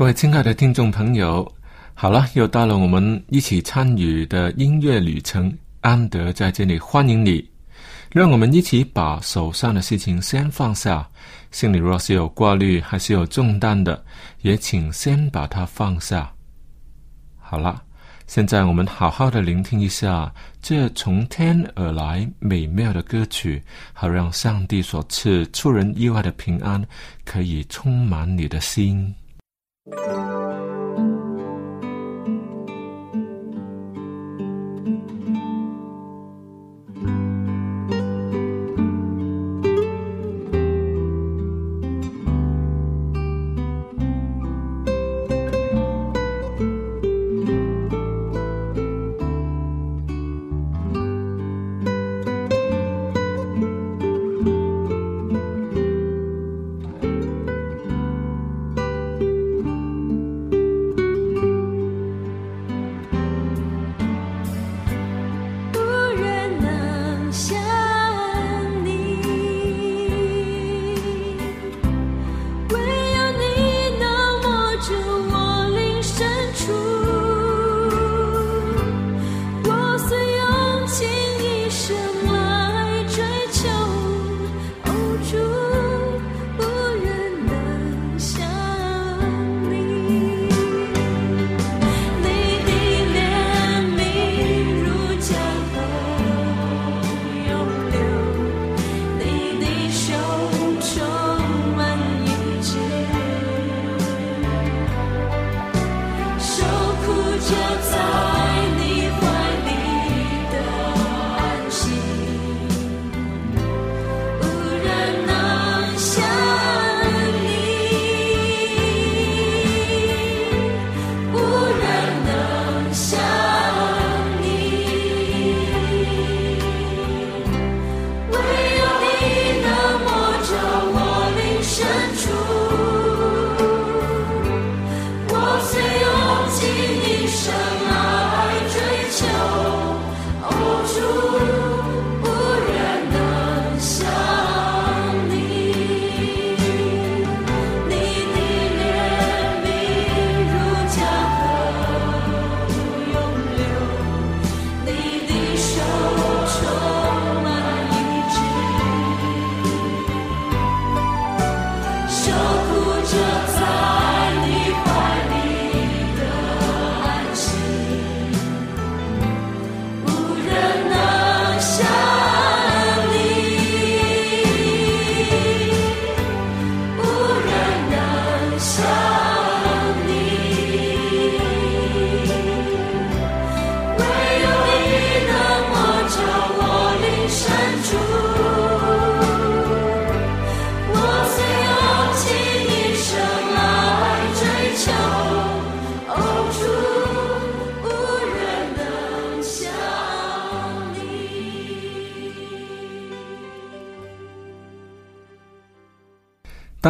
各位亲爱的听众朋友，好了，又到了我们一起参与的音乐旅程。安德在这里欢迎你，让我们一起把手上的事情先放下，心里若是有挂虑还是有重担的，也请先把它放下。好了，现在我们好好的聆听一下这从天而来美妙的歌曲，好让上帝所赐出人意外的平安可以充满你的心。生。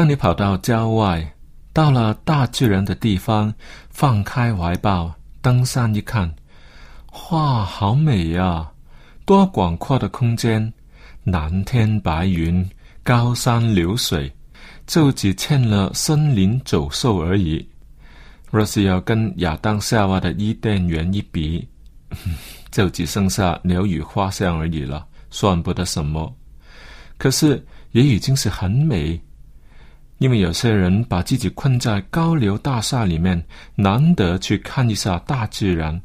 当你跑到郊外，到了大自然的地方，放开怀抱，登山一看，哇，好美呀！多广阔的空间，蓝天白云，高山流水，就只欠了森林走兽而已。若是要跟亚当夏娃的伊甸园一比，就只剩下鸟语花香而已了，算不得什么。可是也已经是很美。因为有些人把自己困在高楼大厦里面，难得去看一下大自然。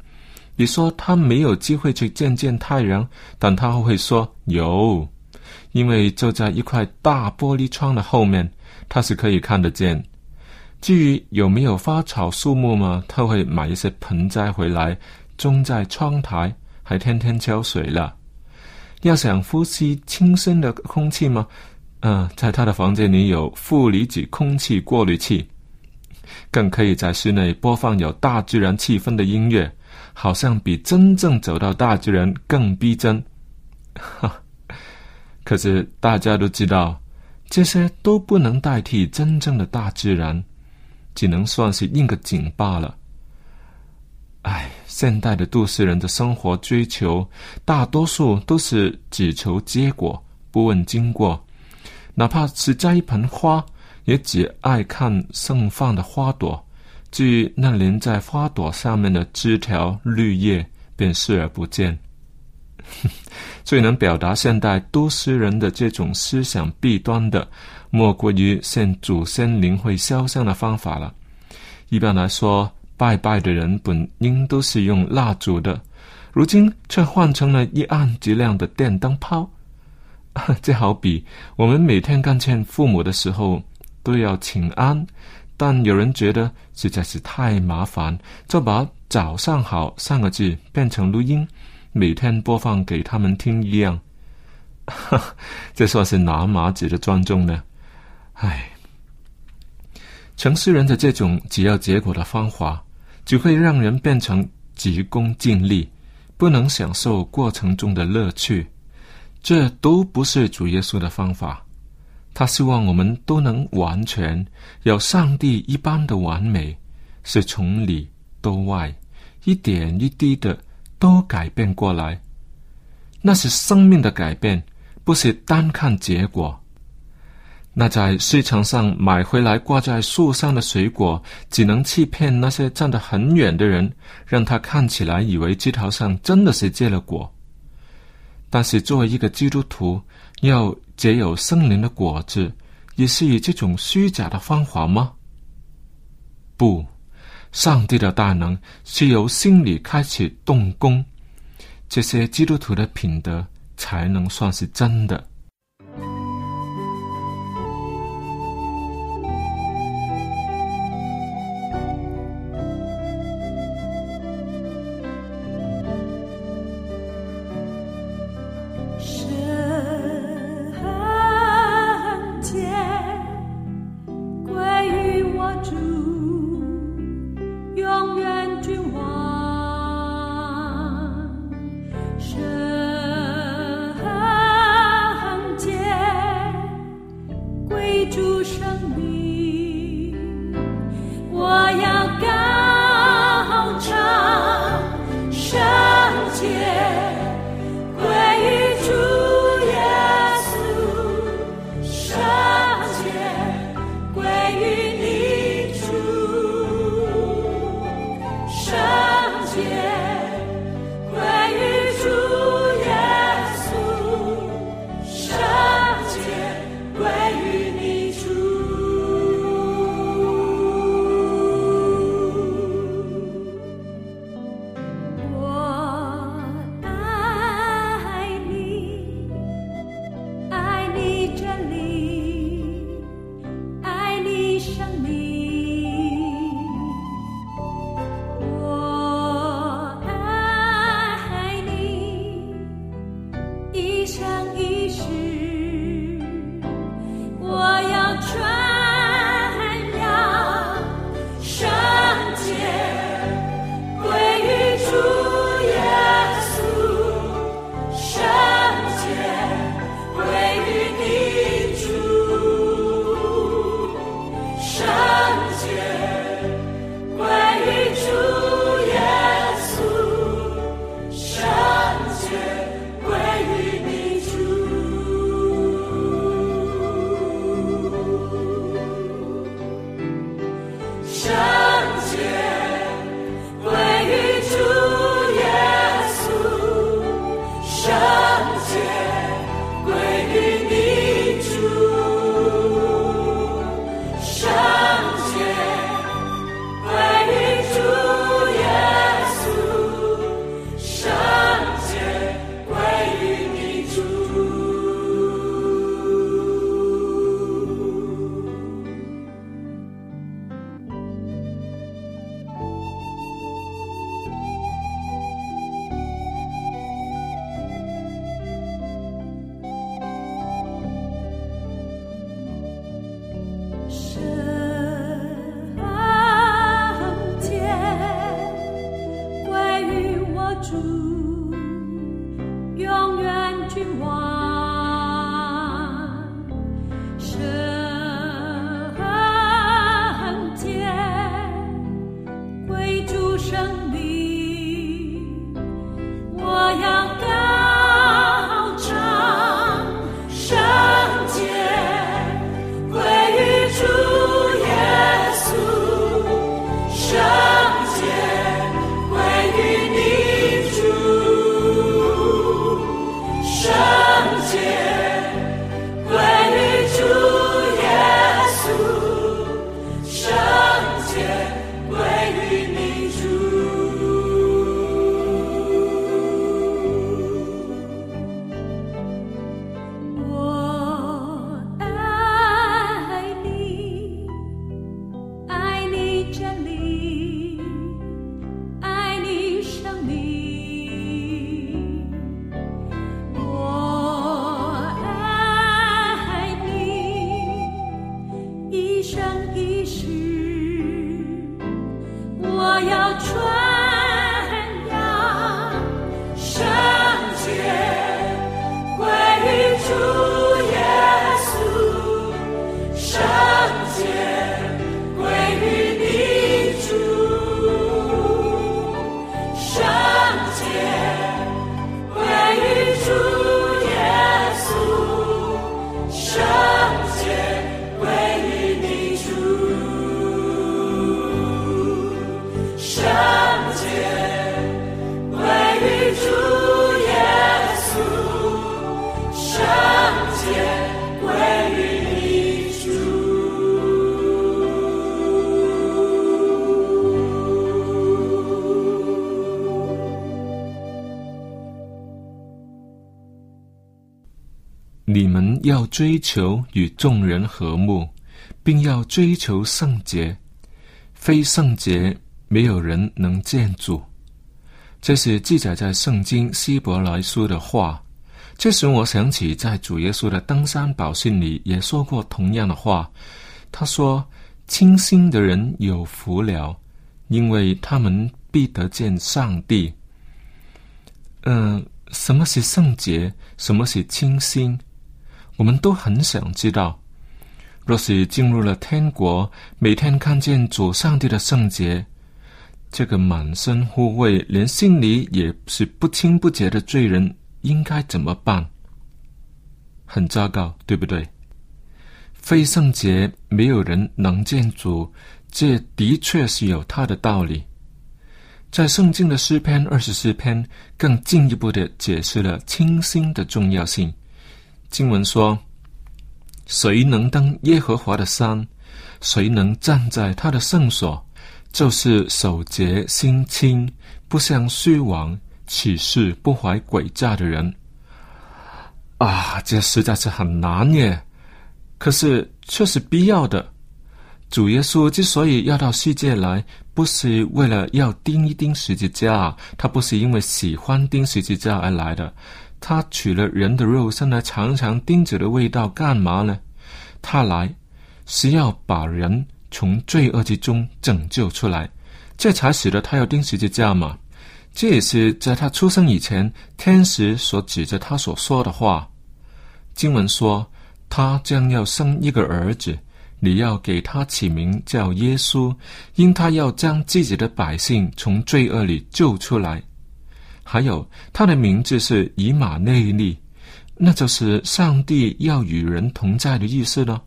你说他没有机会去见见太阳，但他会说有，因为就在一块大玻璃窗的后面，他是可以看得见。至于有没有花草树木嘛，他会买一些盆栽回来种在窗台，还天天浇水了。要想呼吸清新的空气吗？嗯，在他的房间里有负离子空气过滤器，更可以在室内播放有大自然气氛的音乐，好像比真正走到大自然更逼真。哈，可是大家都知道，这些都不能代替真正的大自然，只能算是应个景罢了。唉，现代的都市人的生活追求，大多数都是只求结果，不问经过。哪怕是摘一盆花，也只爱看盛放的花朵，至于那连在花朵上面的枝条、绿叶，便视而不见。最能表达现代都市人的这种思想弊端的，莫过于献祖先灵会肖像的方法了。一般来说，拜拜的人本应都是用蜡烛的，如今却换成了一暗即亮的电灯泡。这好比我们每天看见父母的时候都要请安，但有人觉得实在是太麻烦，就把“早上好”三个字变成录音，每天播放给他们听一样。这算是哪码子的尊重呢？唉，城市人的这种只要结果的方法，只会让人变成急功近利，不能享受过程中的乐趣。这都不是主耶稣的方法，他希望我们都能完全有上帝一般的完美，是从里到外一点一滴的都改变过来。那是生命的改变，不是单看结果。那在市场上买回来挂在树上的水果，只能欺骗那些站得很远的人，让他看起来以为枝条上真的是结了果。但是，作为一个基督徒，要结有圣灵的果子，也是以这种虚假的方法吗？不，上帝的大能是由心里开始动工，这些基督徒的品德才能算是真的。你要追求与众人和睦，并要追求圣洁。非圣洁，没有人能见主。这是记载在圣经希伯来书的话。这使我想起，在主耶稣的登山宝训里也说过同样的话。他说：“清心的人有福了，因为他们必得见上帝。”嗯，什么是圣洁？什么是清心？我们都很想知道，若是进入了天国，每天看见主上帝的圣洁，这个满身污秽、连心里也是不清不洁的罪人，应该怎么办？很糟糕，对不对？非圣洁，没有人能见主，这的确是有他的道理。在圣经的诗篇二十四篇，更进一步的解释了清心的重要性。经文说：“谁能登耶和华的山？谁能站在他的圣所？就是守节心清，不向虚妄起誓、不怀诡诈的人。”啊，这实在是很难耶！可是却是必要的。主耶稣之所以要到世界来，不是为了要钉一钉十字架，他不是因为喜欢钉十字架而来的。他取了人的肉身来尝尝钉子的味道，干嘛呢？他来是要把人从罪恶之中拯救出来，这才使得他要钉十字架嘛。这也是在他出生以前，天使所指着他所说的话。经文说，他将要生一个儿子，你要给他起名叫耶稣，因他要将自己的百姓从罪恶里救出来。还有，他的名字是以马内利，那就是上帝要与人同在的意思了。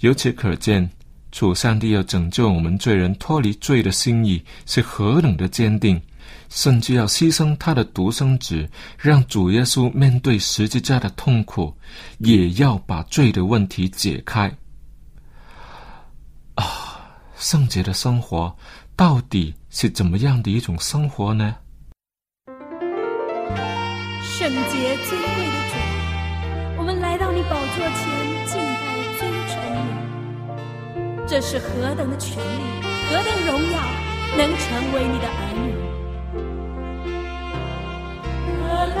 由此可见，主上帝要拯救我们罪人脱离罪的心意是何等的坚定，甚至要牺牲他的独生子，让主耶稣面对十字架的痛苦，也要把罪的问题解开。啊，圣洁的生活到底是怎么样的一种生活呢？圣洁尊贵的主，我们来到你宝座前敬拜尊崇你。这是何等的权利，何等荣耀，能成为你的儿女？何等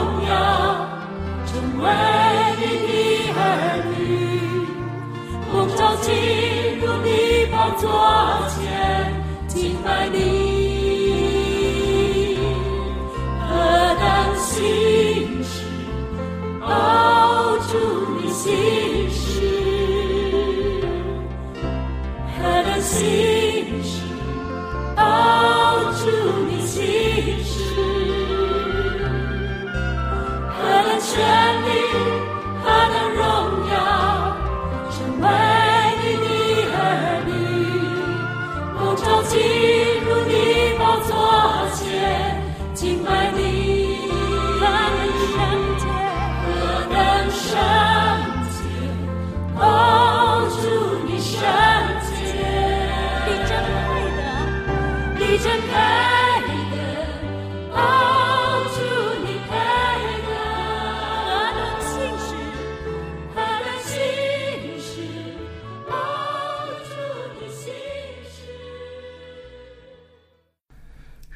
进入你宝座前，敬拜你。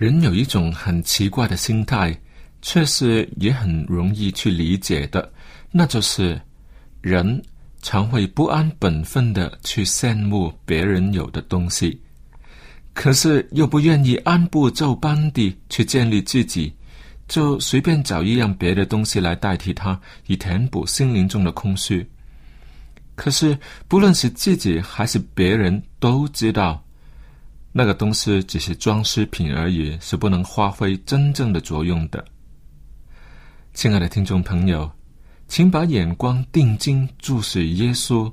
人有一种很奇怪的心态，却是也很容易去理解的，那就是人常会不安本分的去羡慕别人有的东西，可是又不愿意按部就班地去建立自己，就随便找一样别的东西来代替它，以填补心灵中的空虚。可是不论是自己还是别人，都知道。那个东西只是装饰品而已，是不能发挥真正的作用的。亲爱的听众朋友，请把眼光定睛注视耶稣，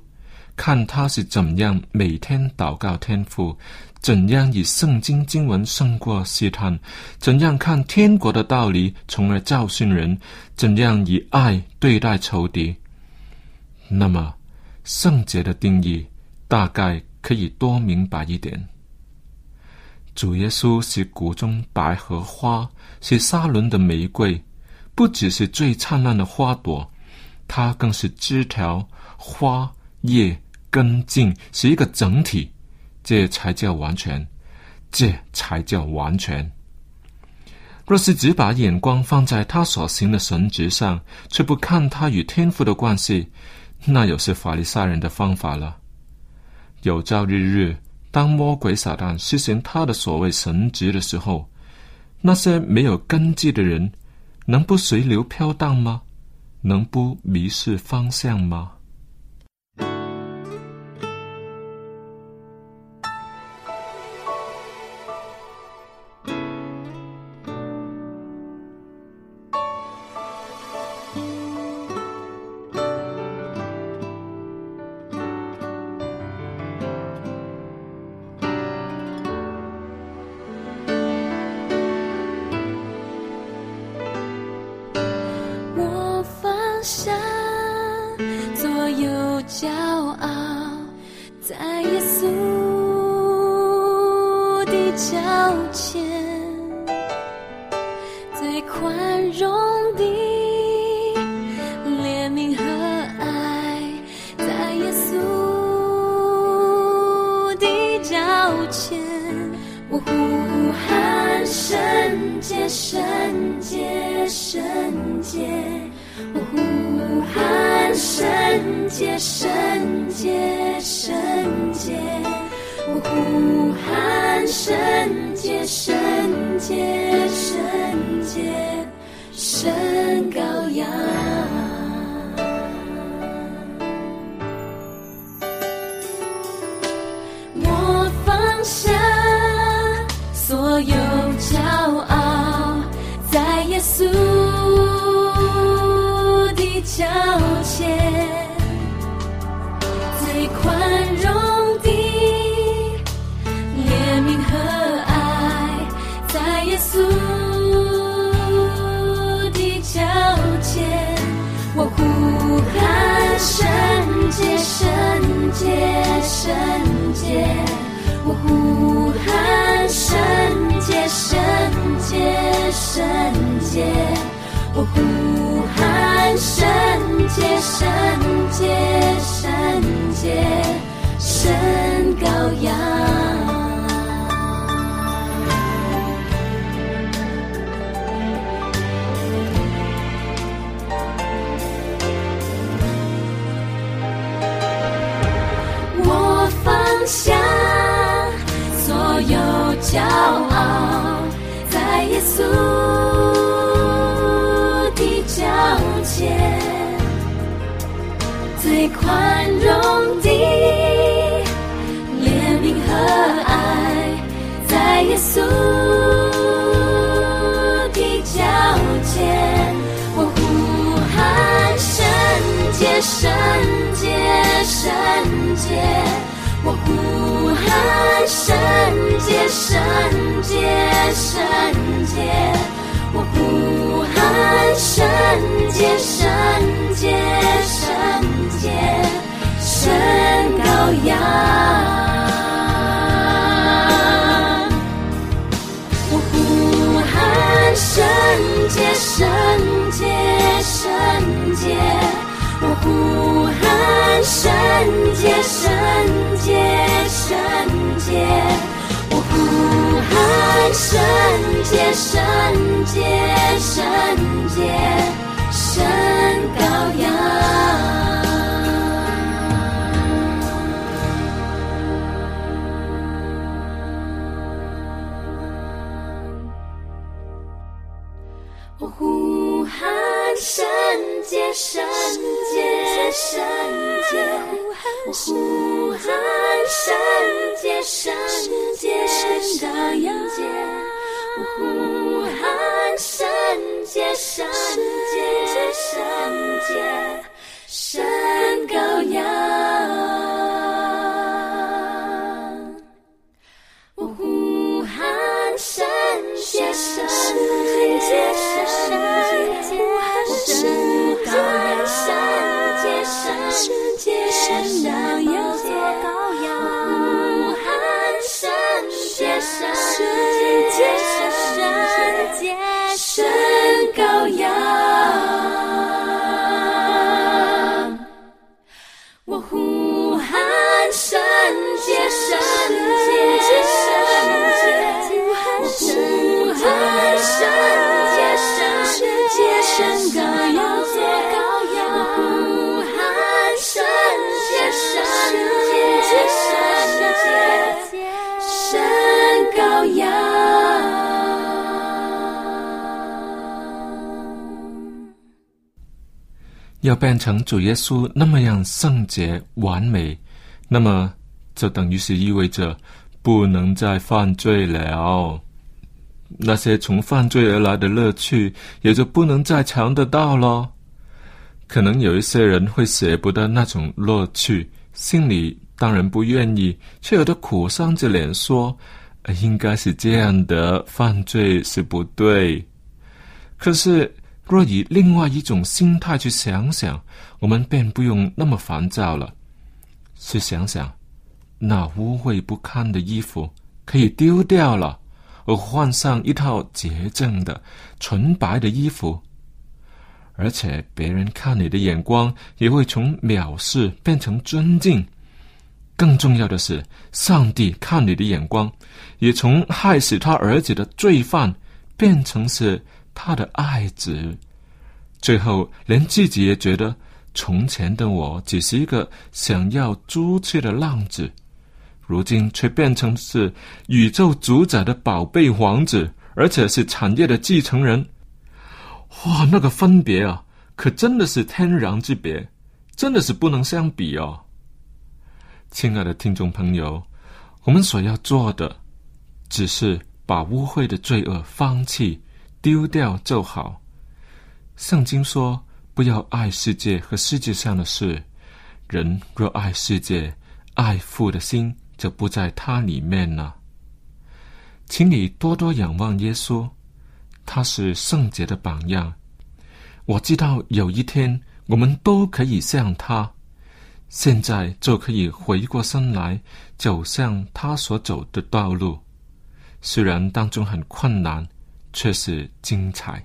看他是怎样每天祷告天父，怎样以圣经经文胜过试探，怎样看天国的道理，从而教训人，怎样以爱对待仇敌。那么，圣洁的定义大概可以多明白一点。主耶稣是谷中百合花，是沙伦的玫瑰，不只是最灿烂的花朵，它更是枝条、花叶、根茎，是一个整体，这才叫完全，这才叫完全。若是只把眼光放在他所行的神职上，却不看他与天父的关系，那又是法利赛人的方法了。有朝日日。当魔鬼撒旦施行他的所谓神职的时候，那些没有根基的人，能不随流飘荡吗？能不迷失方向吗？前，我呼喊圣洁，圣洁，圣洁。我呼喊圣洁，圣洁，圣洁。我呼喊圣洁，圣洁，圣洁，圣羔羊。下所有骄傲，在耶稣的脚前，最宽容的怜悯和爱，在耶稣的脚前，我呼喊圣洁，圣洁，圣我呼喊圣洁，圣洁，圣洁。我呼喊圣洁，圣洁，圣洁，圣羔羊。宽容的怜悯和爱，在耶稣的脚前，我呼喊圣洁，圣洁，圣洁。我呼喊圣洁，圣洁，圣洁。我呼喊圣洁，圣洁，圣洁，圣羔羊。我呼喊圣洁，圣洁，圣洁。我呼喊圣洁，圣洁，圣洁。看圣洁，圣洁，圣洁，圣羔羊。要变成主耶稣那么样圣洁完美，那么就等于是意味着不能再犯罪了。那些从犯罪而来的乐趣也就不能再尝得到了。可能有一些人会舍不得那种乐趣，心里当然不愿意，却有的苦丧着脸说：“应该是这样的，犯罪是不对。”可是，若以另外一种心态去想想，我们便不用那么烦躁了。去想想，那污秽不堪的衣服可以丢掉了，而换上一套洁净的、纯白的衣服，而且别人看你的眼光也会从藐视变成尊敬。更重要的是，上帝看你的眼光也从害死他儿子的罪犯变成是他的爱子。最后，连自己也觉得，从前的我只是一个想要朱雀的浪子，如今却变成是宇宙主宰的宝贝王子，而且是产业的继承人。哇，那个分别啊，可真的是天壤之别，真的是不能相比哦。亲爱的听众朋友，我们所要做的，只是把污秽的罪恶放弃、丢掉就好。圣经说：“不要爱世界和世界上的事。人若爱世界，爱父的心就不在它里面了。”请你多多仰望耶稣，他是圣洁的榜样。我知道有一天我们都可以像他。现在就可以回过身来，走向他所走的道路。虽然当中很困难，却是精彩。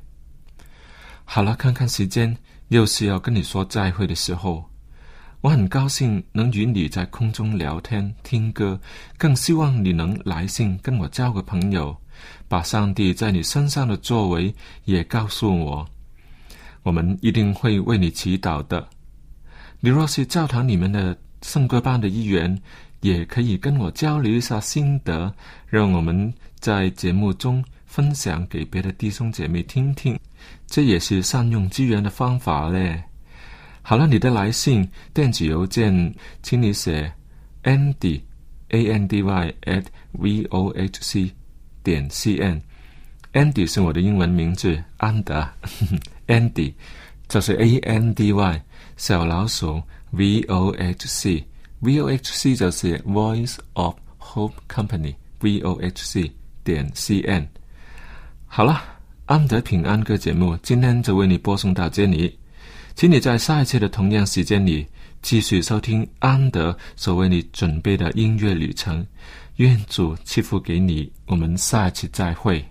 好了，看看时间，又是要跟你说再会的时候。我很高兴能与你在空中聊天、听歌，更希望你能来信跟我交个朋友，把上帝在你身上的作为也告诉我。我们一定会为你祈祷的。你若是教堂里面的圣歌班的一员，也可以跟我交流一下心得，让我们在节目中分享给别的弟兄姐妹听听。这也是善用资源的方法嘞。好了，你的来信电子邮件，请你写 Andy A N D Y at V O H C 点 C N。Andy 是我的英文名字，安德。Andy 就是 A N D Y 小老鼠 V O H C V O H C 就是 Voice of Hope Company V O H C 点 C N。好了，安德平安歌节目今天就为你播送到这里。请你在下一次的同样时间里继续收听安德所为你准备的音乐旅程。愿主赐福给你，我们下一次再会。